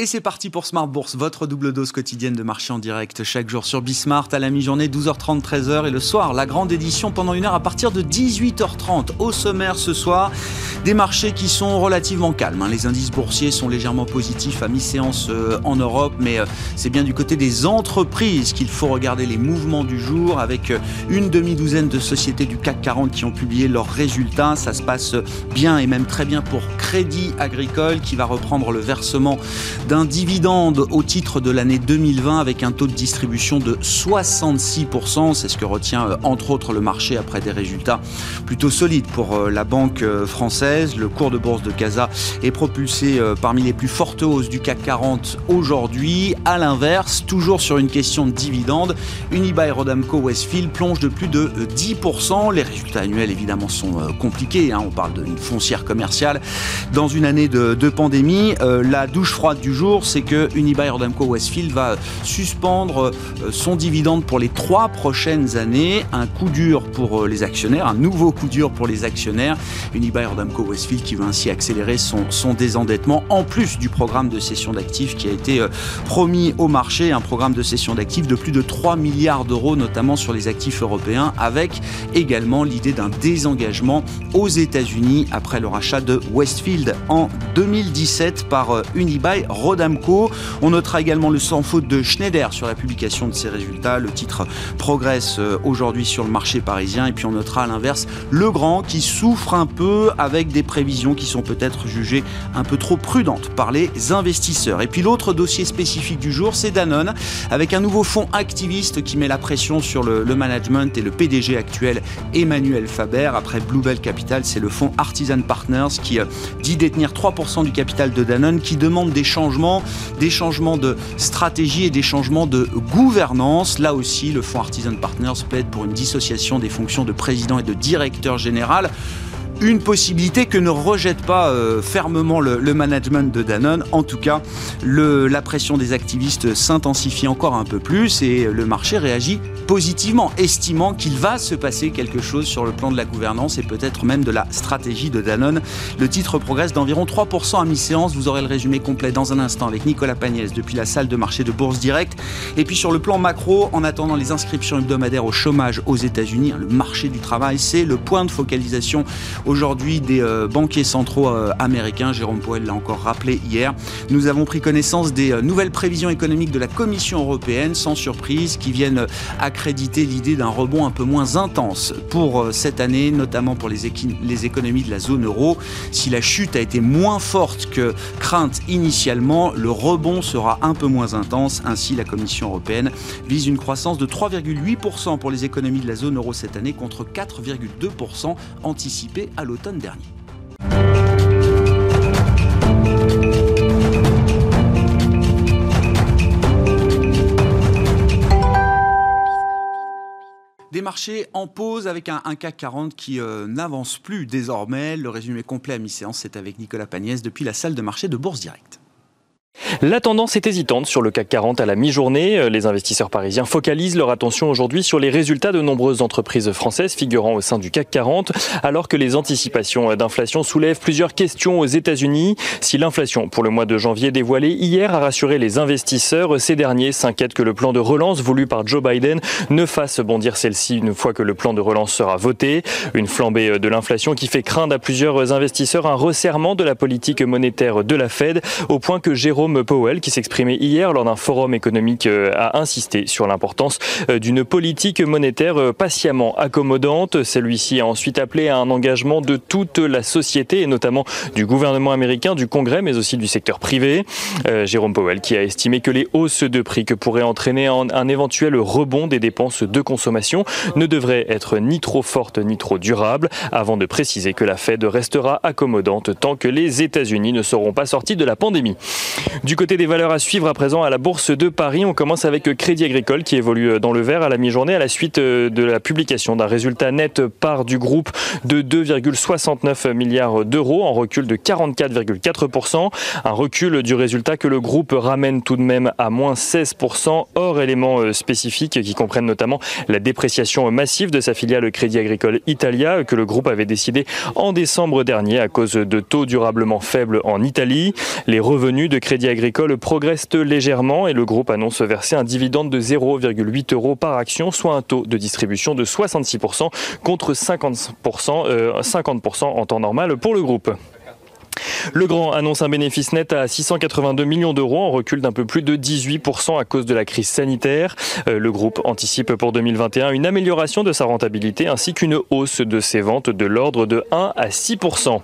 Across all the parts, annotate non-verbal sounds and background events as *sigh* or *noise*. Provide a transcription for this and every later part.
Et c'est parti pour Smart Bourse, votre double dose quotidienne de marché en direct chaque jour sur Bismart à la mi-journée 12h30 13h et le soir la grande édition pendant une heure à partir de 18h30. Au sommaire ce soir, des marchés qui sont relativement calmes. Hein. Les indices boursiers sont légèrement positifs à mi-séance euh, en Europe, mais euh, c'est bien du côté des entreprises qu'il faut regarder les mouvements du jour avec euh, une demi-douzaine de sociétés du CAC 40 qui ont publié leurs résultats. Ça se passe bien et même très bien pour Crédit Agricole qui va reprendre le versement d'un dividende au titre de l'année 2020 avec un taux de distribution de 66%. C'est ce que retient euh, entre autres le marché après des résultats plutôt solides pour euh, la banque euh, française. Le cours de bourse de Casa est propulsé parmi les plus fortes hausses du CAC 40 aujourd'hui. À l'inverse, toujours sur une question de dividende, Unibail Rodamco Westfield plonge de plus de 10%. Les résultats annuels évidemment sont compliqués. Hein. On parle d'une foncière commerciale dans une année de, pandémie. la douche froide du c'est que Unibail Rodamco Westfield va suspendre euh, son dividende pour les trois prochaines années. Un coup dur pour euh, les actionnaires, un nouveau coup dur pour les actionnaires. Unibail Rodamco Westfield qui va ainsi accélérer son, désendettement en plus du programme de cession d'actifs qui a été euh, promis au marché, un programme de cession d'actifs de plus de 3 milliards d'euros, notamment sur les actifs européens, avec également l'idée d'un désengagement aux États-Unis après le rachat de Westfield en 2017 par Unibail On notera également le sans faute de Schneider sur la publication de ses résultats. Le titre progresse euh, aujourd'hui sur le marché parisien. Et puis on notera à l'inverse le grand qui souffre un peu avec des prévisions qui sont peut-être jugées un peu trop prudentes par les investisseurs. Et puis l'autre dossier spécifique du jour, c'est Danone, avec un nouveau fonds activiste qui met la pression sur le, management et le PDG actuel Emmanuel Faber. Après Bluebell Capital, c'est le fonds Artisan Partners qui euh, dit détenir 3% du capital de Danone, qui demande des changements des changements de stratégie et des changements de gouvernance. Là aussi, le fonds Artisan Partners plaide pour une dissociation des fonctions de président et de directeur général une possibilité que ne rejette pas euh, fermement le, management de Danone. En tout cas, la pression des activistes s'intensifie encore un peu plus et le marché réagit positivement, estimant qu'il va se passer quelque chose sur le plan de la gouvernance et peut-être même de la stratégie de Danone. Le titre progresse d'environ 3% à mi-séance. Vous aurez le résumé complet dans un instant avec Nicolas Pagnès depuis la salle de marché de Bourse Direct. Et puis sur le plan macro, en attendant les inscriptions hebdomadaires au chômage aux États-Unis, le marché du travail, c'est le point de focalisation aujourd'hui des euh, banquiers centraux euh, américains. Jérôme Powell l'a encore rappelé hier. Nous avons pris connaissance des euh, nouvelles prévisions économiques de la Commission européenne, sans surprise, qui viennent accréditer l'idée d'un rebond un peu moins intense pour cette année, notamment pour les, les économies de la zone euro. Si la chute a été moins forte que crainte initialement, le rebond sera un peu moins intense. Ainsi, la Commission européenne vise une croissance de 3,8% pour les économies de la zone euro cette année contre 4,2% anticipé à l'automne dernier. Des marchés en pause avec un, CAC 40 qui euh, n'avance plus désormais. Le résumé complet à mi-séance, c'est avec Nicolas Pagnès depuis la salle de marché de Bourse Direct. La tendance est hésitante sur le CAC 40 à la mi-journée. Euh, les investisseurs parisiens focalisent leur attention aujourd'hui sur les résultats de nombreuses entreprises françaises figurant au sein du CAC 40, alors que les anticipations d'inflation soulèvent plusieurs questions aux États-Unis. Si l'inflation pour le mois de janvier dévoilée hier a rassuré les investisseurs, ces derniers s'inquiètent que le plan de relance voulu par Joe Biden ne fasse bondir celle-ci une fois que le plan de relance sera voté. Une flambée de l'inflation qui fait craindre à plusieurs investisseurs un resserrement de la politique monétaire de la Fed, au point que Jérôme Powell, qui s'exprimait hier lors d'un forum économique, euh, a insisté sur l'importance euh, d'une politique monétaire euh, patiemment accommodante. Celui-ci a ensuite appelé à un engagement de toute la société et notamment du gouvernement américain, du Congrès, mais aussi du secteur privé. Jérôme Powell qui a estimé que les hausses de prix que pourraient entraîner un éventuel rebond des dépenses de consommation ne devraient être ni trop fortes ni trop durables, avant de préciser que la Fed restera accommodante tant que les États-Unis ne seront pas sortis de la pandémie. Du côté des valeurs à suivre à présent à la Bourse de Paris, on commence avec Crédit Agricole qui évolue dans le vert à la mi-journée à la suite euh, de la publication d'un résultat net part du groupe de 2,69 milliards d'euros en recul de 44,4%. Un recul du résultat que le groupe ramène tout de même à moins 16% hors éléments euh, spécifiques qui comprennent notamment la dépréciation massive de sa filiale Crédit Agricole Italia que le groupe avait décidé en décembre dernier à cause de taux durablement faibles en Italie. Les revenus de Crédit Agricole progressent légèrement et le groupe annonce verser un dividende de 0,8 euros par action, soit un taux de distribution de 66% contre 50%, 50% en temps normal pour le groupe. Le Grand annonce un bénéfice net à 682 millions d'euros, en recul d'un peu plus de 18% à cause de la crise sanitaire. Euh, le groupe anticipe pour 2021 une amélioration de sa rentabilité ainsi qu'une hausse de ses ventes de l'ordre de 1 à 6%.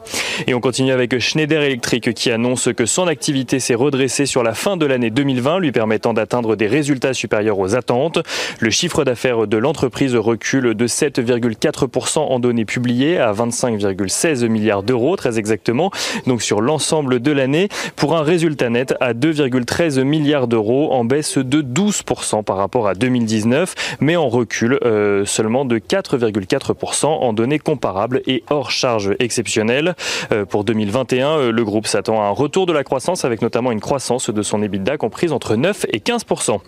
Et on continue avec Schneider Electric qui annonce que son activité s'est redressée sur la fin de l'année 2020, lui permettant d'atteindre des résultats supérieurs aux attentes. Le chiffre d'affaires de l'entreprise recule de 7,4% en données publiées à 25,16 milliards d'euros, très exactement donc sur l'ensemble de l'année, pour un résultat net à 2,13 milliards d'euros, en baisse de 12% par rapport à 2019, mais en recul euh, seulement de 4,4% en données comparables et hors charges exceptionnelles. Euh, pour 2021, euh, le groupe s'attend à un retour de la croissance avec notamment une croissance de son EBITDA comprise entre 9 et 15%.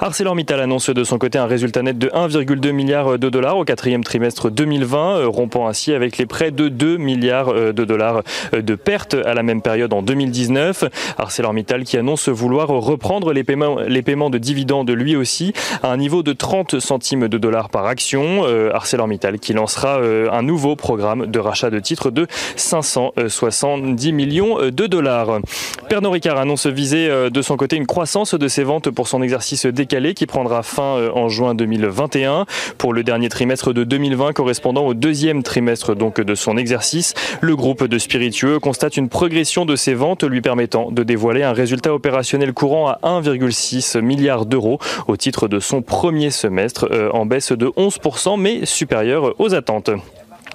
ArcelorMittal annonce de son côté un résultat net de 1,2 milliard de dollars au quatrième trimestre 2020, rompant ainsi avec les près de 2 milliards de dollars de perte à la même période en 2019. ArcelorMittal qui annonce vouloir reprendre les paiements, les paiements de dividendes lui aussi à un niveau de 30 centimes de dollars par action. Euh, ArcelorMittal qui lancera euh, un nouveau programme de rachat de titres de 570 millions de dollars. Pernod Ricard annonce viser euh, de son côté une croissance de ses ventes pour son exercice décalé qui prendra fin en juin 2021 pour le dernier trimestre de 2020 correspondant au deuxième trimestre donc de son exercice. Le groupe de spiritueux constate une progression de ses ventes lui permettant de dévoiler un résultat opérationnel courant à 1,6 milliard d'euros au titre de son premier semestre euh, en baisse de 11% mais supérieur aux attentes.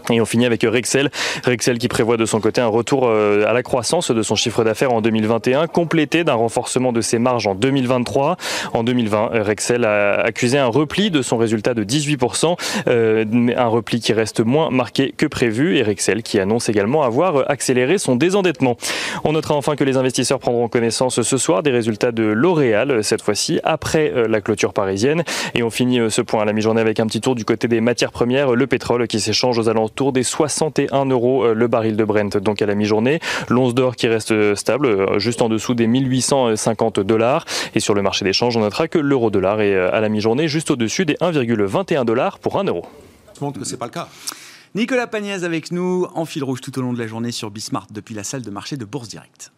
Et on finit avec Rexel. Rexel qui prévoit de son côté un retour euh, à la croissance de son chiffre d'affaires en 2021, complété d'un renforcement de ses marges en 2023. En 2020, Rexel a accusé un repli de son résultat de 18%, euh, un repli qui reste moins marqué que prévu. Et Rexel qui annonce également avoir accéléré son désendettement. On notera enfin que les investisseurs prendront connaissance ce soir des résultats de L'Oréal, cette fois-ci après euh, la clôture parisienne. Et on finit ce point à la mi-journée avec un petit tour du côté des matières premières, le pétrole qui s'échange aux alentours autour des 61 euros euh, le baril de Brent, donc à la mi-journée. L'once d'or qui reste euh, stable, euh, juste en dessous des 1850 dollars. Et sur le marché des changes, on notera que l'euro dollar est à la mi-journée juste au-dessus des 1,21 dollars pour 1 euro. Je montre que c'est pas le cas. Nicolas Pagnès avec nous en fil rouge tout au long de la journée sur Bismart depuis la salle de marché de Bourse Direct.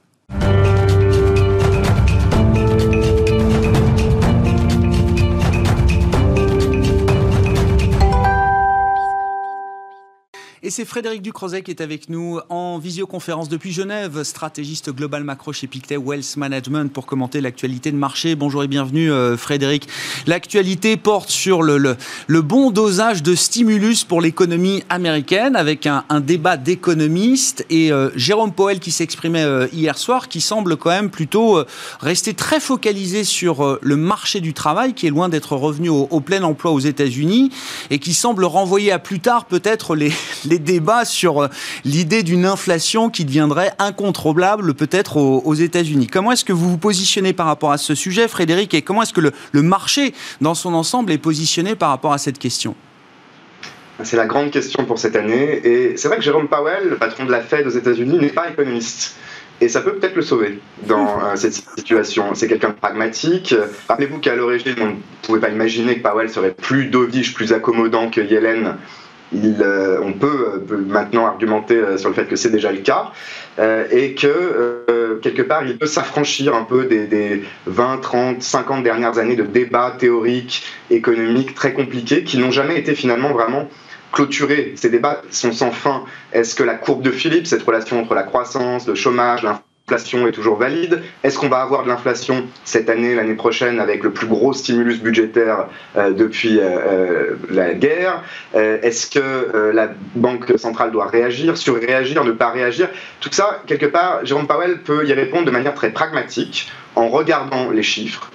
Et c'est Frédéric Ducrozet qui est avec nous en visioconférence depuis Genève, stratégiste global macro chez Pictet Wealth Management pour commenter l'actualité de marché. Bonjour et bienvenue euh, Frédéric. L'actualité porte sur le, le, bon dosage de stimulus pour l'économie américaine avec un, débat d'économistes et euh, Jérôme Powell qui s'exprimait euh, hier soir qui semble quand même plutôt rester très focalisé sur le marché du travail qui est loin d'être revenu au, plein emploi aux États-Unis et qui semble renvoyer à plus tard peut-être les débats sur euh, l'idée d'une inflation qui deviendrait incontrôlable peut-être aux, États-Unis. Comment est-ce que vous vous positionnez par rapport à ce sujet, Frédéric, et comment est-ce que le, le marché dans son ensemble est positionné par rapport à cette question? C'est la grande question pour cette année. Et c'est vrai que Jérôme Powell, le patron de la Fed aux États-Unis, n'est pas économiste. Et ça peut peut-être le sauver dans euh, cette situation. C'est quelqu'un de pragmatique. Rappelez-vous qu'à l'origine, on ne pouvait pas imaginer que Powell serait plus dovish, plus accommodant que Yellen euh, on peut, euh, maintenant argumenter euh, sur le fait que c'est déjà le cas et que quelque part il peut s'affranchir un peu des, 20, 30, 50 dernières années de débats théoriques, économiques très compliqués qui n'ont jamais été finalement vraiment clôturés. Ces débats sont sans fin. Est-ce que la courbe de Philippe, cette relation entre la croissance, le chômage, l'inflation, L'inflation est toujours valide. Est-ce qu'on va avoir de l'inflation cette année, l'année prochaine, avec le plus gros stimulus budgétaire euh, depuis euh, euh, la guerre? Est-ce que la Banque centrale doit réagir, surréagir, ne pas réagir? Tout ça, quelque part, Jérôme Powell peut y répondre de manière très pragmatique en regardant les chiffres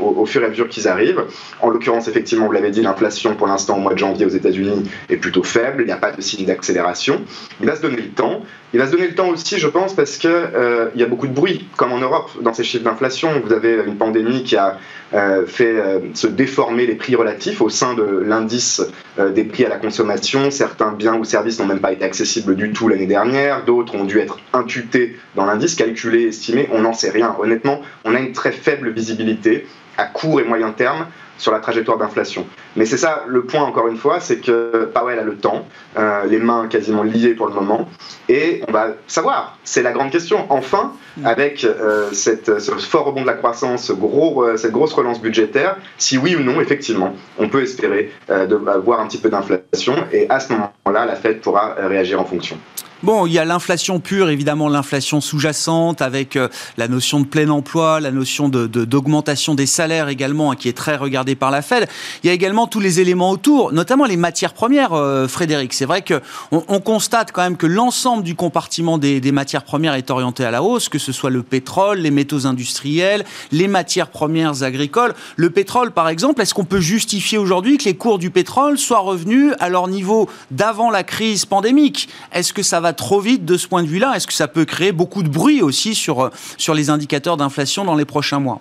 au, fur et à mesure qu'ils arrivent. En l'occurrence, effectivement, vous l'avez dit, l'inflation pour l'instant au mois de janvier aux États-Unis est plutôt faible, il n'y a pas de signe d'accélération. Il va se donner le temps Il va se donner le temps aussi, je pense, parce qu'il euh, y a beaucoup de bruit, comme en Europe, dans ces chiffres d'inflation. Vous avez une pandémie qui a euh, fait euh, se déformer les prix relatifs au sein de l'indice des prix à la consommation. Certains biens ou services n'ont même pas été accessibles du tout l'année dernière. D'autres ont dû être imputés dans l'indice, calculés, estimés. On n'en sait rien. Honnêtement, on a une très faible visibilité à court et moyen terme sur la trajectoire d'inflation. Mais c'est ça le point, encore une fois, c'est que Powell a le temps, euh, les mains quasiment liées pour le moment, et on va savoir, c'est la grande question. Enfin, avec euh, cette, ce fort rebond de la croissance, euh, cette grosse relance budgétaire, si oui ou non, effectivement, on peut espérer de, voir un petit peu d'inflation, et à ce moment-là, la Fed pourra réagir en fonction. Bon, il y a l'inflation pure, évidemment l'inflation sous-jacente, avec euh, la notion de plein emploi, la notion d'augmentation des salaires également, hein, qui est très regardée par la Fed. Il y a également tous les éléments autour, notamment les matières premières, euh, Frédéric. C'est vrai qu'on on constate quand même que l'ensemble du compartiment des, des, matières premières est orienté à la hausse, que ce soit le pétrole, les métaux industriels, les matières premières agricoles. Le pétrole, par exemple, est-ce qu'on peut justifier aujourd'hui que les cours du pétrole soient revenus à leur niveau d'avant la crise pandémique? Est-ce que ça va trop vite de ce point de vue-là Est-ce que ça peut créer beaucoup de bruit aussi sur, euh, sur les indicateurs d'inflation dans les prochains mois?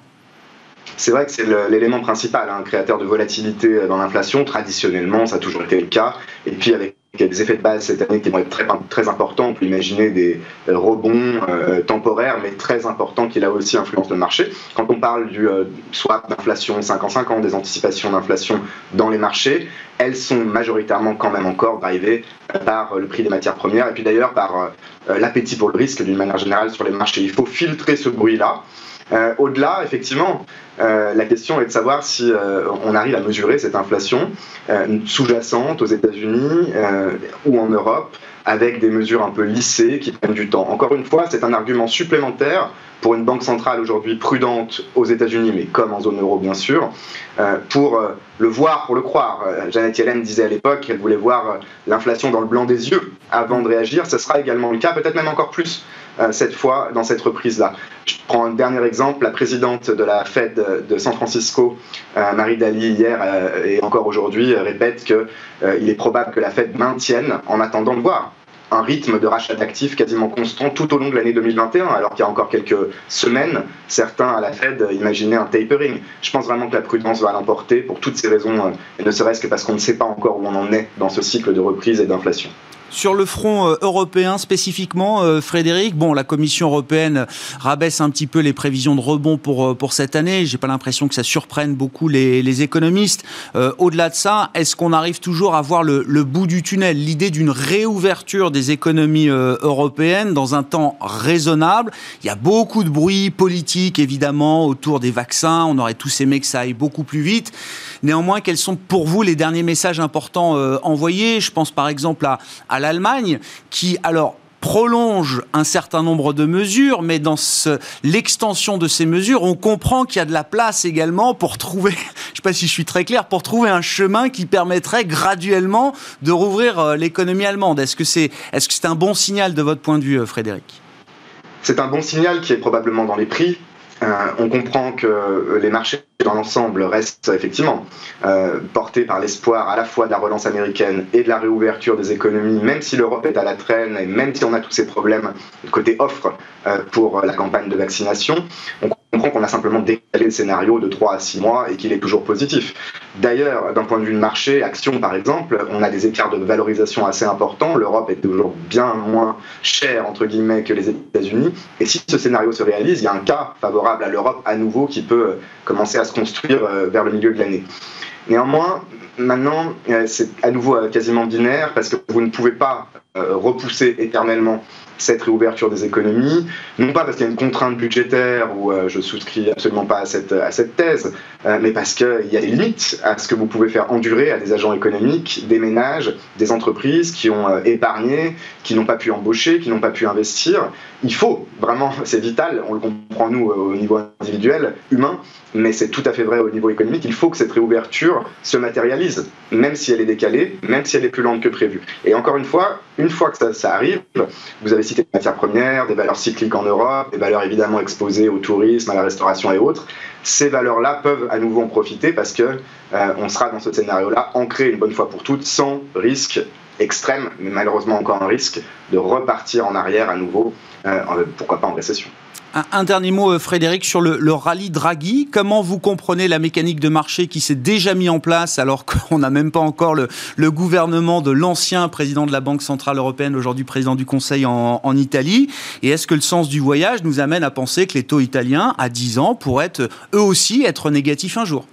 C'est vrai que c'est l'élément principal, un hein, créateur de volatilité euh, dans l'inflation. Traditionnellement, ça a toujours été le cas. Et puis avec des effets de base cette année qui vont être très, très importants. On peut imaginer des euh, rebonds temporaires, mais très importants qui là aussi influencent le marché. Quand on parle du swap d'inflation 5 ans 5 ans, des anticipations d'inflation dans les marchés, elles sont majoritairement quand même encore drivées par le prix des matières premières et puis d'ailleurs par euh, l'appétit pour le risque d'une manière générale sur les marchés. Il faut filtrer ce bruit-là. Euh, au-delà, effectivement, euh, la question est de savoir si on arrive à mesurer cette inflation sous-jacente aux États-Unis ou en Europe avec des mesures un peu lissées qui prennent du temps. Encore une fois, c'est un argument supplémentaire pour une banque centrale aujourd'hui prudente aux États-Unis, mais comme en zone euro bien sûr, euh, pour euh, le voir, pour le croire. Euh, Janet Yellen disait à l'époque qu'elle voulait voir l'inflation dans le blanc des yeux avant de réagir. Ce sera également le cas, peut-être même encore plus cette fois dans cette reprise-là. Je prends un dernier exemple. La présidente de la Fed de San Francisco, Marie Daly, hier et encore aujourd'hui, répète qu'il est probable que la Fed maintienne en attendant de voir un rythme de rachat d'actifs quasiment constant tout au long de l'année 2021, alors qu'il y a encore quelques semaines, certains à la Fed imaginaient un tapering. Je pense vraiment que la prudence va l'emporter pour toutes ces raisons, et ne serait-ce que parce qu'on ne sait pas encore où on en est dans ce cycle de reprise et d'inflation. Sur le front euh, européen spécifiquement, euh, Frédéric, bon, la Commission européenne rabaisse un petit peu les prévisions de rebond pour, euh, pour cette année. J'ai pas l'impression que ça surprenne beaucoup les, économistes. Au-delà de ça, est-ce qu'on arrive toujours à voir le, le bout du tunnel L'idée d'une réouverture des économies européennes dans un temps raisonnable? Il y a beaucoup de bruit politique, évidemment, autour des vaccins. On aurait tous aimé que ça aille beaucoup plus vite. Néanmoins, quels sont pour vous les derniers messages importants envoyés? Je pense par exemple à l'Allemagne, qui alors prolonge un certain nombre de mesures, mais dans l'extension de ces mesures, on comprend qu'il y a de la place également pour trouver, *laughs* je ne sais pas si je suis très clair, pour trouver un chemin qui permettrait graduellement de rouvrir euh, l'économie allemande. Est-ce que c'est est -ce c'est un bon signal de votre point de vue, euh, Frédéric? C'est un bon signal qui est probablement dans les prix. Euh, on comprend que les marchés dans l'ensemble restent effectivement euh, portés par l'espoir à la fois de la relance américaine et de la réouverture des économies, même si l'Europe est à la traîne et même si on a tous ces problèmes côté offre euh, pour la campagne de vaccination. On comprend qu'on a simplement décalé le scénario de 3 à 6 mois et qu'il est toujours positif. D'ailleurs, d'un point de vue de marché, action par exemple, on a des écarts de valorisation assez importants. L'Europe est toujours bien moins chère, entre guillemets, que les États-Unis. Et si ce scénario se réalise, il y a un cas favorable à l'Europe à nouveau qui peut commencer à se construire euh, vers le milieu de l'année. Néanmoins, maintenant, euh, c'est à nouveau euh, quasiment binaire parce que vous ne pouvez pas repousser éternellement cette réouverture des économies, non pas parce qu'il y a une contrainte budgétaire ou euh, je souscris absolument pas à cette, à cette thèse, euh, mais parce qu'il y a des limites à ce que vous pouvez faire endurer à des agents économiques, des ménages, des entreprises qui ont euh, épargné, qui n'ont pas pu embaucher, qui n'ont pas pu investir. Il faut vraiment, c'est vital, on le comprend nous au niveau individuel, humain, mais c'est tout à fait vrai au niveau économique, il faut que cette réouverture se matérialise, même si elle est décalée, même si elle est plus lente que prévu. Et encore une fois, une fois que ça, arrive, vous avez cité des matières premières, des valeurs cycliques en Europe, des valeurs évidemment exposées au tourisme, à la restauration et autres. Ces valeurs-là peuvent à nouveau en profiter parce que euh, on sera dans ce scénario-là ancré une bonne fois pour toutes, sans risque extrême, mais malheureusement encore un risque de repartir en arrière à nouveau, pourquoi pas en récession. Un, dernier mot, euh, Frédéric, sur le, rallye Draghi. Comment vous comprenez la mécanique de marché qui s'est déjà mis en place alors qu'on n'a même pas encore le, gouvernement de l'ancien président de la Banque Centrale Européenne, aujourd'hui président du Conseil en, Italie? Et est-ce que le sens du voyage nous amène à penser que les taux italiens, à 10 ans, pourraient eux aussi être négatifs un jour?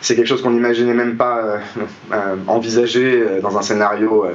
C'est quelque chose qu'on n'imaginait même pas euh, euh, envisager dans un scénario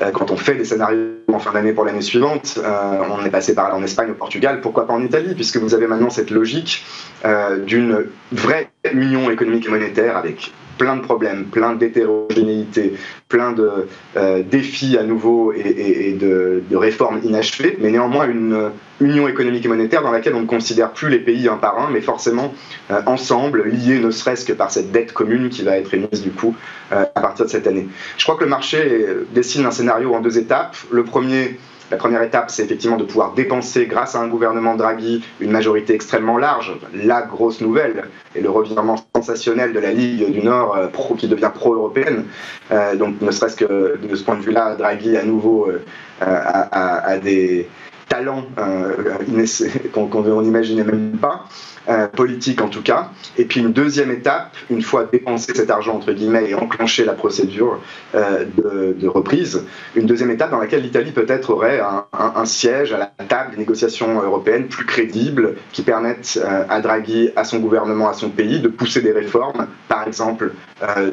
euh, quand on fait des scénarios en fin d'année pour l'année suivante, euh, on est passé par là en Espagne, au Portugal, pourquoi pas en Italie, puisque vous avez maintenant cette logique euh, d'une vraie union économique et monétaire avec plein de problèmes, plein d'hétérogénéité, plein de euh, défis à nouveau et, de, réformes inachevées, mais néanmoins une union économique et monétaire dans laquelle on ne considère plus les pays un par un, mais forcément euh, ensemble, liés ne serait-ce que par cette dette commune qui va être émise du coup euh, à partir de cette année. Je crois que le marché dessine un scénario en deux étapes. Le premier, la première étape, c'est effectivement de pouvoir dépenser, grâce à un gouvernement Draghi, une majorité extrêmement large. La grosse nouvelle et le revirement sensationnel de la Ligue du Nord euh, qui devient pro-européenne. Euh, donc, ne serait-ce que de ce point de vue-là, Draghi, à nouveau, euh, a, des talents *laughs* qu'on n'imaginait même pas. Euh, politique en tout cas. Et puis une deuxième étape, une fois dépensé cet argent entre guillemets et enclenché la procédure euh, de, reprise, une deuxième étape dans laquelle l'Italie peut-être aurait un, siège à la table des négociations européennes plus crédibles qui permettent euh, à Draghi, à son gouvernement, à son pays de pousser des réformes, par exemple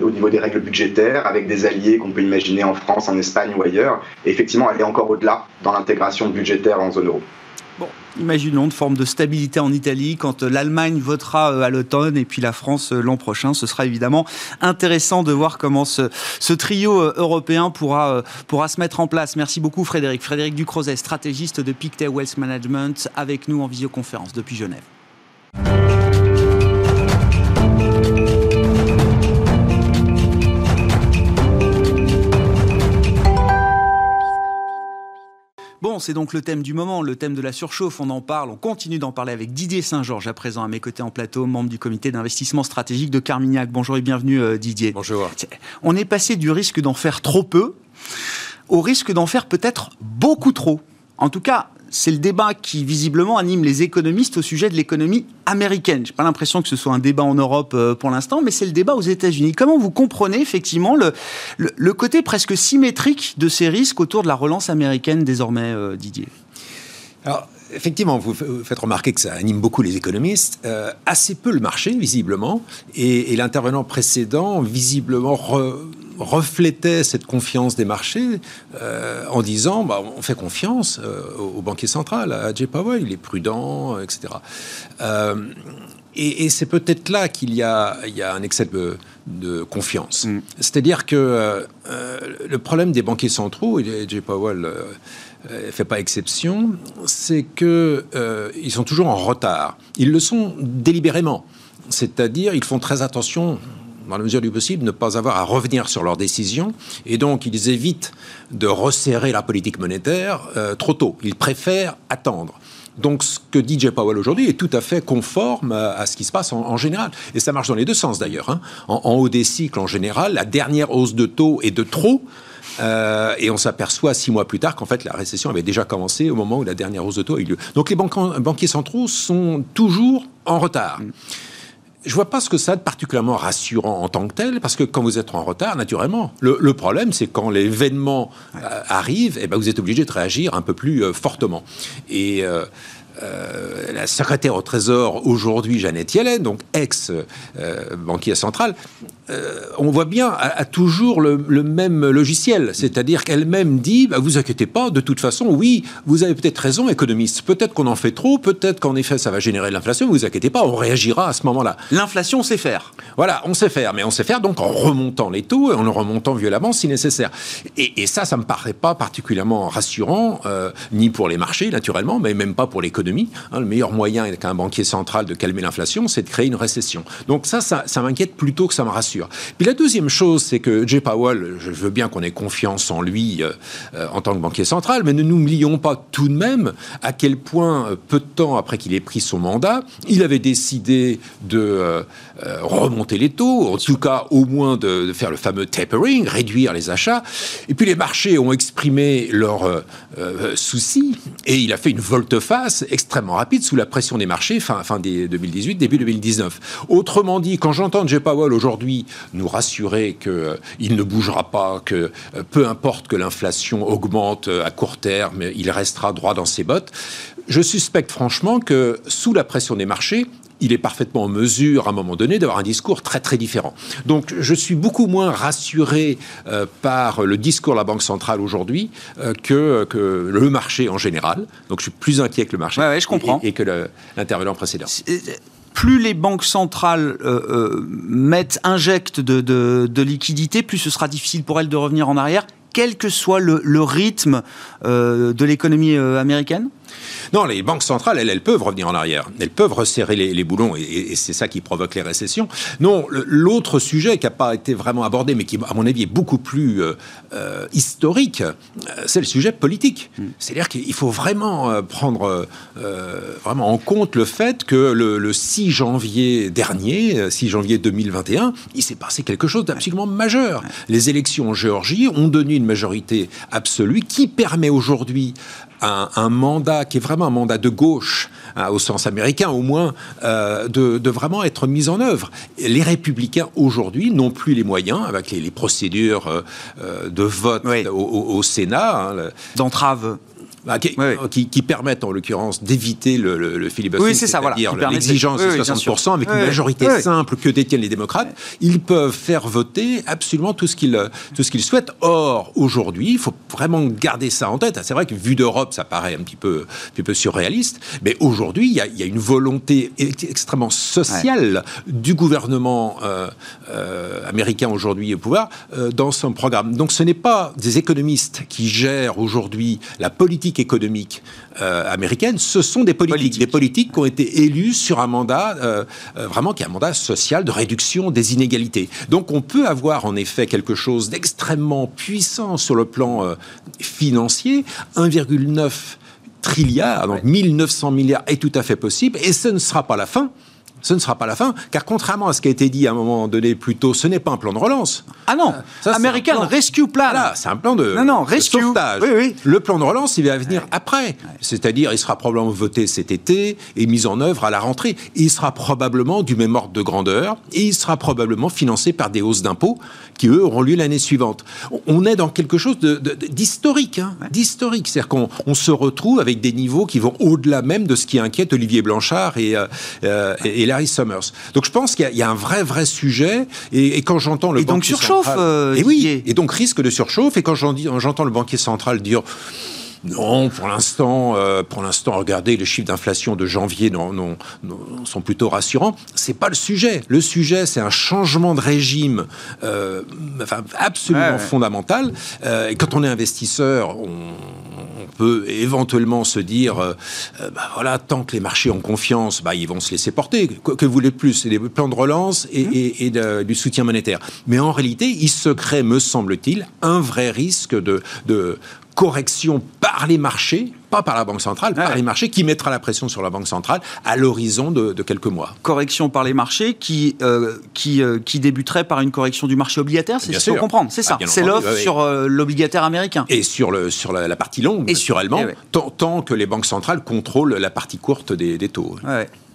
au niveau des règles budgétaires, avec des alliés qu'on peut imaginer en France, en Espagne ou ailleurs, et effectivement aller encore au-delà dans l'intégration budgétaire en zone euro. Bon, imaginons une forme de stabilité en Italie quand euh, l'Allemagne votera euh, à l'automne et puis la France euh, l'an prochain. Ce sera évidemment intéressant de voir comment ce, trio européen pourra, pourra se mettre en place. Merci beaucoup Frédéric. Frédéric Ducrozet, stratégiste de Pictet Wealth Management, avec nous en visioconférence depuis Genève. C'est donc le thème du moment, le thème de la surchauffe. On en parle, on continue d'en parler avec Didier Saint-Georges, à présent à mes côtés en plateau, membre du comité d'investissement stratégique de Carmignac. Bonjour et bienvenue euh, Didier. Bonjour. On est passé du risque d'en faire trop peu au risque d'en faire peut-être beaucoup trop. En tout cas, c'est le débat qui visiblement anime les économistes au sujet de l'économie américaine. Je n'ai pas l'impression que ce soit un débat en Europe euh, pour l'instant, mais c'est le débat aux États-Unis. Comment vous comprenez effectivement le, le, côté presque symétrique de ces risques autour de la relance américaine désormais, euh, Didier? Alors, effectivement, vous faites remarquer que ça anime beaucoup les économistes, euh, assez peu le marché, visiblement, et, l'intervenant précédent, visiblement, reflétait cette confiance des marchés euh, en disant bah, on fait confiance euh, au banquier central, à Jay Powell, il est prudent, etc. et, c'est peut-être là qu'il y, a, un excès de, confiance. Mm. C'est-à-dire que le problème des banquiers centraux, et Jay Powell ne fait pas exception, c'est qu'ils euh, sont toujours en retard. Ils le sont délibérément. C'est-à-dire, ils font très attention, dans la mesure du possible, ne pas avoir à revenir sur leurs décisions. Et donc, ils évitent de resserrer la politique monétaire euh, trop tôt. Ils préfèrent attendre. Donc, ce que dit Jay Powell aujourd'hui est tout à fait conforme à, ce qui se passe en, général. Et ça marche dans les deux sens d'ailleurs. Hein. En, haut des cycles, en général, la dernière hausse de taux est de trop. Euh, et on s'aperçoit six mois plus tard qu'en fait la récession avait déjà commencé au moment où la dernière hausse de taux a eu lieu. Donc les banquiers centraux sont toujours en retard. Je vois pas ce que ça a de particulièrement rassurant en tant que tel, parce que quand vous êtes en retard, naturellement, le, problème, c'est quand l'événement euh, arrive, et eh ben vous êtes obligé de réagir un peu plus euh, fortement. Et euh, la secrétaire au Trésor aujourd'hui, Jeannette Yellen, donc ex-banquier euh, central, euh, on voit bien, a, toujours le, même logiciel. C'est-à-dire qu'elle-même dit bah, Vous inquiétez pas, de toute façon, oui, vous avez peut-être raison, économiste. Peut-être qu'on en fait trop, peut-être qu'en effet, ça va générer de l'inflation. Vous inquiétez pas, on réagira à ce moment-là. L'inflation, on sait faire. Voilà, on sait faire, mais on sait faire donc en remontant les taux et en remontant violemment si nécessaire. Et, ça, ça me paraît pas particulièrement rassurant, ni pour les marchés, naturellement, mais même pas pour l'économie. Hein, le meilleur moyen qu'un banquier central de calmer l'inflation, c'est de créer une récession. Donc ça, ça, m'inquiète plutôt que ça me rassure. Puis la deuxième chose, c'est que Jay Powell, je veux bien qu'on ait confiance en lui euh, euh, en tant que banquier central, mais ne nous n'oublions pas tout de même à quel point, euh, peu de temps après qu'il ait pris son mandat, il avait décidé de remonter les taux, en tout cas au moins de, faire le fameux tapering, réduire les achats. Et puis les marchés ont exprimé soucis et il a fait une volte-face extrêmement rapide sous la pression des marchés fin, fin des 2018, début 2019. Autrement dit, quand j'entends Jay Powell aujourd'hui nous rassurer qu'il euh, ne bougera pas, que euh, peu importe que l'inflation augmente euh, à court terme, il restera droit dans ses bottes, je suspecte franchement que sous la pression des marchés, il est parfaitement en mesure, à un moment donné, d'avoir un discours très très différent. Donc je suis beaucoup moins rassuré euh, par le discours de la Banque centrale aujourd'hui euh, que, que, le marché en général. Donc je suis plus inquiet que le marché je comprends. et, que l'intervenant précédent euh, plus les banques centrales mettent, injectent de, de, liquidités, plus ce sera difficile pour elles de revenir en arrière, quel que soit le, le rythme de l'économie américaine? Non, les banques centrales, elles, elles peuvent revenir en arrière. Elles peuvent resserrer les, boulons et, c'est ça qui provoque les récessions. Non, l'autre sujet qui n'a pas été vraiment abordé, mais qui, à mon avis, est beaucoup plus euh, euh, historique, euh, c'est le sujet politique. Hmm. C'est-à-dire qu'il faut vraiment prendre vraiment en compte le fait que le, 6 janvier dernier, 6 janvier 2021, il s'est passé quelque chose d'absolument majeur. Les élections en Géorgie ont donné une majorité absolue qui permet aujourd'hui un, mandat qui est vraiment un mandat de gauche, hein, au sens américain au moins, euh, de, vraiment être mis en œuvre. Les républicains aujourd'hui n'ont plus les moyens, avec les, procédures euh, euh, de vote au, Sénat. Hein, D'entrave bah, qui, permettent en l'occurrence d'éviter le, le, filibuster, oui, c'est ça, voilà. l'exigence de 60% avec une majorité simple que détiennent les démocrates, ils peuvent faire voter absolument tout ce qu'ils tout ce qu'ils souhaitent. Or, aujourd'hui, il faut vraiment garder ça en tête. C'est vrai que vu d'Europe, ça paraît un petit peu, un petit peu surréaliste, mais aujourd'hui, il y, a une volonté extrêmement sociale du gouvernement euh, euh, américain aujourd'hui au pouvoir euh, dans son programme. Donc, ce n'est pas des économistes qui gèrent aujourd'hui la politique économique euh, américaine, ce sont des politiques, des politiques qui ont été élus sur un mandat euh, euh, vraiment qui est un mandat social de réduction des inégalités. Donc on peut avoir en effet quelque chose d'extrêmement puissant sur le plan financier, 1,9 trilliard, donc 1900 milliards est tout à fait possible, et ce ne sera pas la fin ce ne sera pas la fin, car contrairement à ce qui a été dit à un moment donné plus tôt, ce n'est pas un plan de relance. Ah non, ça, American Rescue Plan. Voilà, c'est un plan de, non, non, rescue. sauvetage. Oui, oui. Le plan de relance, il va venir après. C'est-à-dire, il sera probablement voté cet été et mis en œuvre à la rentrée. il sera probablement du même ordre de grandeur et il sera probablement financé par des hausses d'impôts qui, eux, auront lieu l'année suivante. On est dans quelque chose d'historique, hein, d'historique. C'est-à-dire qu'on se retrouve avec des niveaux qui vont au-delà même de ce qui inquiète Olivier Blanchard et, euh, euh et, Summers. Donc je pense qu'il y, a un vrai, vrai sujet. Et, quand j'entends le et donc surchauffe. Euh, et oui. Et donc risque de surchauffe. Et quand j'entends le banquier central dire non, pour l'instant, euh, pour l'instant, regardez, les chiffres d'inflation de janvier non, non, sont plutôt rassurants. C'est pas le sujet. Le sujet, c'est un changement de régime, euh, enfin, absolument fondamental. Euh, et quand on est investisseur, on, peut éventuellement se dire, bah, voilà, tant que les marchés ont confiance, bah, ils vont se laisser porter. Que, que voulez plus? C'est des plans de relance et, mmh. et, du soutien monétaire. Mais en réalité, il se crée, me semble-t-il, un vrai risque de, de correction par les marchés, pas par la Banque centrale, par les marchés, qui mettra la pression sur la Banque centrale à l'horizon de, quelques mois. Correction par les marchés qui, euh, qui, euh, qui débuterait par une correction du marché obligataire, c'est ce qu'il faut comprendre, c'est ça. Ah, c'est l'offre sur euh, l'obligataire américain. Et sur, le, sur la, partie longue, et naturellement, tant, que les banques centrales contrôlent la partie courte des, des taux.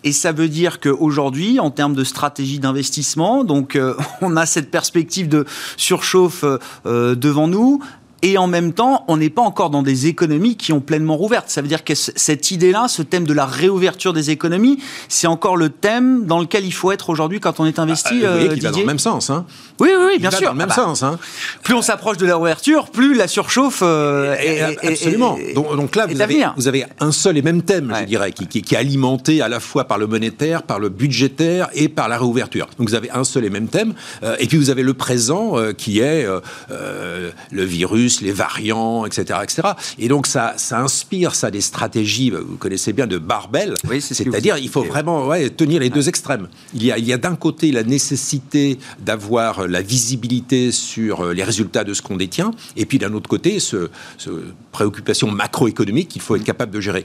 Et ça veut dire qu'aujourd'hui, en termes de stratégie d'investissement, donc *laughs* on a cette perspective de surchauffe devant nous et en même temps, on n'est pas encore dans des économies qui ont pleinement rouvert. Ça veut dire que cette idée-là, ce thème de la réouverture des économies, c'est encore le thème dans lequel il faut être aujourd'hui quand on est investi. Ah, vous voyez va dans le même sens. Hein oui, oui, oui bien sûr. Dans le même ah bah, sens. Hein plus on s'approche de la réouverture, plus la surchauffe euh, est, Absolument. donc, donc, là, vous avez, vous avez, un seul et même thème, je dirais, qui, qui, qui, est alimenté à la fois par le monétaire, par le budgétaire et par la réouverture. Donc vous avez un seul et même thème. Euh, et puis vous avez le présent euh, qui est le virus virus, les variants, etc., etc. Et donc ça, ça inspire ça des stratégies. Vous connaissez bien de barbel. Oui, C'est-à-dire il faut vraiment ouais, tenir les deux extrêmes. Il y a, il y a d'un côté la nécessité d'avoir la visibilité sur les résultats de ce qu'on détient, et puis d'un autre côté, ce, ce préoccupation macroéconomique qu'il faut être capable de gérer.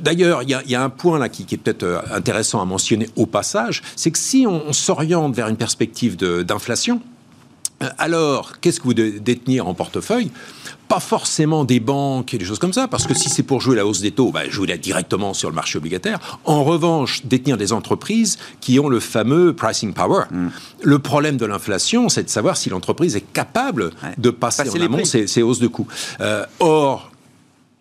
D'ailleurs, il, y, a un point là qui, est peut-être euh, intéressant à mentionner au passage, c'est que si on, s'oriente vers une perspective d'inflation, euh, alors, qu'est-ce que vous devez détenir en portefeuille? Pas forcément des banques et des choses comme ça, parce que si c'est pour jouer la hausse des taux, bah, jouez-la directement sur le marché obligataire. En revanche, détenir des entreprises qui ont le fameux pricing power. Mm. Le problème de l'inflation, c'est de savoir si l'entreprise est capable de passer, en amont ces, hausses de coûts. Euh, or,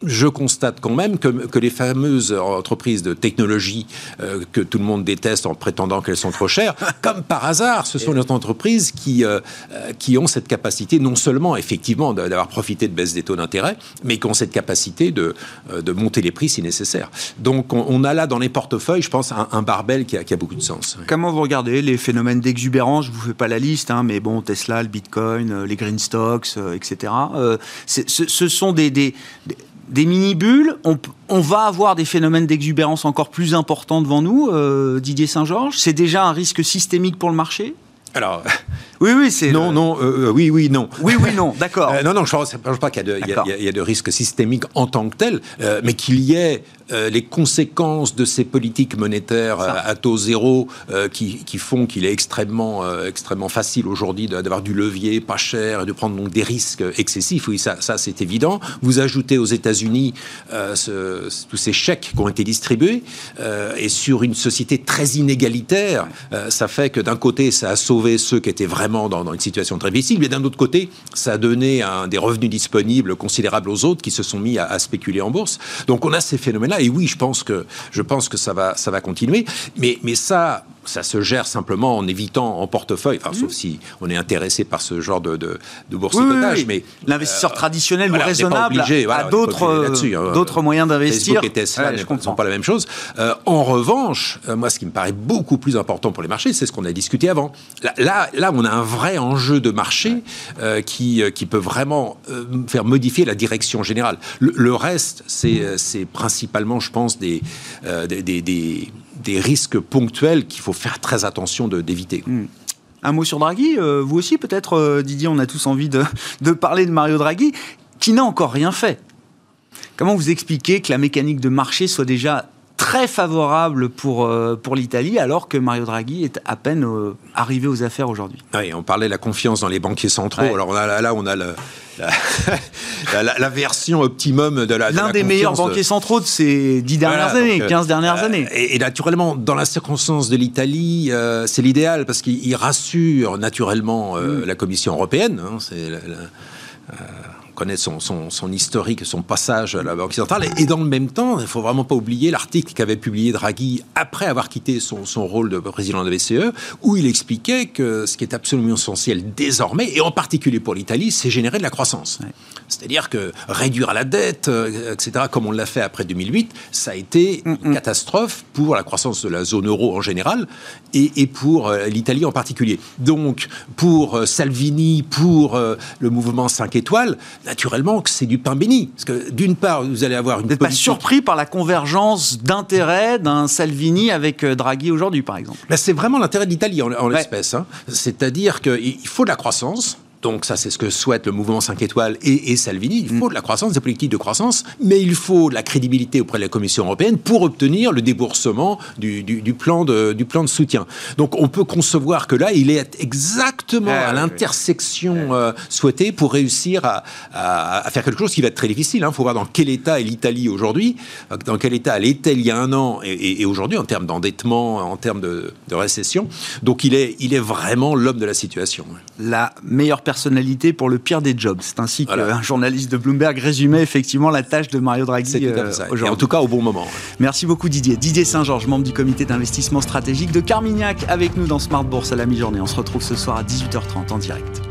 je constate quand même que, les fameuses entreprises de technologie euh, que tout le monde déteste en prétendant qu'elles sont trop chères, *laughs* comme par hasard, ce sont les entreprises qui, euh, euh, qui ont cette capacité non seulement effectivement d'avoir profité de baisse des taux d'intérêt, mais qui ont cette capacité de, de monter les prix si nécessaire. Donc on, a là dans les portefeuilles, je pense, un, barbel qui a, qui a, beaucoup de sens. Comment vous regardez les phénomènes d'exubérance? Je ne vous fais pas la liste, hein, mais bon, Tesla, le Bitcoin, les green stocks, etc. ce, sont des, des des mini-bulles, on, va avoir des phénomènes d'exubérance encore plus importants devant nous, euh, Didier Saint-Georges. C'est déjà un risque systémique pour le marché? *laughs* oui, oui, c'est. Non, non, euh, euh, oui, oui, non. Oui, oui, non, *laughs* d'accord. non, non, je ne pense pas qu'il y, a de risque systémique en tant que tel, mais qu'il y ait euh, les conséquences de ces politiques monétaires euh, à taux zéro euh, qui, font qu'il est extrêmement, extrêmement facile aujourd'hui d'avoir du levier pas cher et de prendre donc des risques excessifs. Oui, ça, ça c'est évident. Vous ajoutez aux États-Unis tous ces chèques qui ont été distribués et sur une société très inégalitaire, ça fait que d'un côté, ça a sauvé ceux qui étaient vraiment dans, une situation très difficile, mais d'un autre côté, ça a donné des revenus disponibles considérables aux autres qui se sont mis à, à spéculer en bourse. Donc on a ces phénomènes-là et oui, je pense que, je pense que ça, va, ça va continuer. Mais, mais ça, ça se gère simplement en évitant en portefeuille, enfin, sauf mmh. si on est intéressé par ce genre de, de, de boursicotage. mais l'investisseur euh, traditionnel ou raisonnable a d'autres hein. d'autres moyens d'investir. Facebook et Tesla ne sont pas la même chose. Euh, en revanche, euh, moi, ce qui me paraît beaucoup plus important pour les marchés, c'est ce qu'on a discuté avant. Là, là, on a un vrai enjeu de marché qui, qui peut vraiment faire modifier la direction générale. Le, reste, c'est principalement, je pense, des, des, des des risques ponctuels qu'il faut faire très attention d'éviter. Hmm. Un mot sur Draghi, euh, vous aussi peut-être, euh, Didier, on a tous envie de, de parler de Mario Draghi, qui n'a encore rien fait. Comment vous expliquez que la mécanique de marché soit déjà très favorable pour, euh, pour l'Italie, alors que Mario Draghi est à peine euh, arrivé aux affaires aujourd'hui. Oui, on parlait de la confiance dans les banquiers centraux. Alors là, là, on a *laughs* la, la, version optimum de la. L'un des meilleurs banquiers centraux de ces dix dernières années, 15 dernières euh, années. Et, naturellement, dans la circonstance de l'Italie, c'est l'idéal parce qu'il rassure naturellement mm. la Commission européenne. Hein, c'est connaît son, son, historique, son passage à la Banque centrale. Et, dans le même temps, il ne faut vraiment pas oublier l'article qu'avait publié Draghi après avoir quitté son, son, rôle de président de la BCE, où il expliquait que ce qui est absolument essentiel désormais, et en particulier pour l'Italie, c'est générer de la croissance. C'est-à-dire que réduire la dette, euh, etc., comme on l'a fait après 2008, ça a été une mm, mm. catastrophe pour la croissance de la zone euro en général et, et pour euh, l'Italie en particulier. Donc, pour euh, Salvini, pour le mouvement 5 étoiles, naturellement que c'est du pain béni. Parce que d'une part, vous allez avoir une. Vous n'êtes pas surpris par la convergence d'intérêts d'un Salvini avec euh, Draghi aujourd'hui, par exemple? Ben, C'est vraiment l'intérêt d'Italie en, en l'espèce. Hein. C'est-à-dire qu'il faut de la croissance donc ça, c'est ce que souhaite le mouvement 5 étoiles et, Salvini. Il faut de la croissance, des politiques de croissance, mais il faut de la crédibilité auprès de la Commission européenne pour obtenir le déboursement du, plan, de, du plan de soutien. Donc on peut concevoir que là, il est exactement ah, à l'intersection euh, souhaitée pour réussir à, faire quelque chose qui va être très difficile. Il hein. faut voir dans quel état est l'Italie aujourd'hui, dans quel état elle était il y a un an et, aujourd'hui en termes d'endettement, en termes de, récession. Donc il est, il est vraiment l'homme de la situation. La meilleure personne personnalité pour le pire des jobs. C'est ainsi qu'un journaliste de Bloomberg résumait effectivement la tâche de Mario Draghi euh, aujourd'hui. En tout cas, au bon moment. Merci beaucoup Didier. Didier Saint-Georges, membre du comité d'investissement stratégique de Carmignac, avec nous dans Smart Bourse à la mi-journée. On se retrouve ce soir à 18h30 en direct.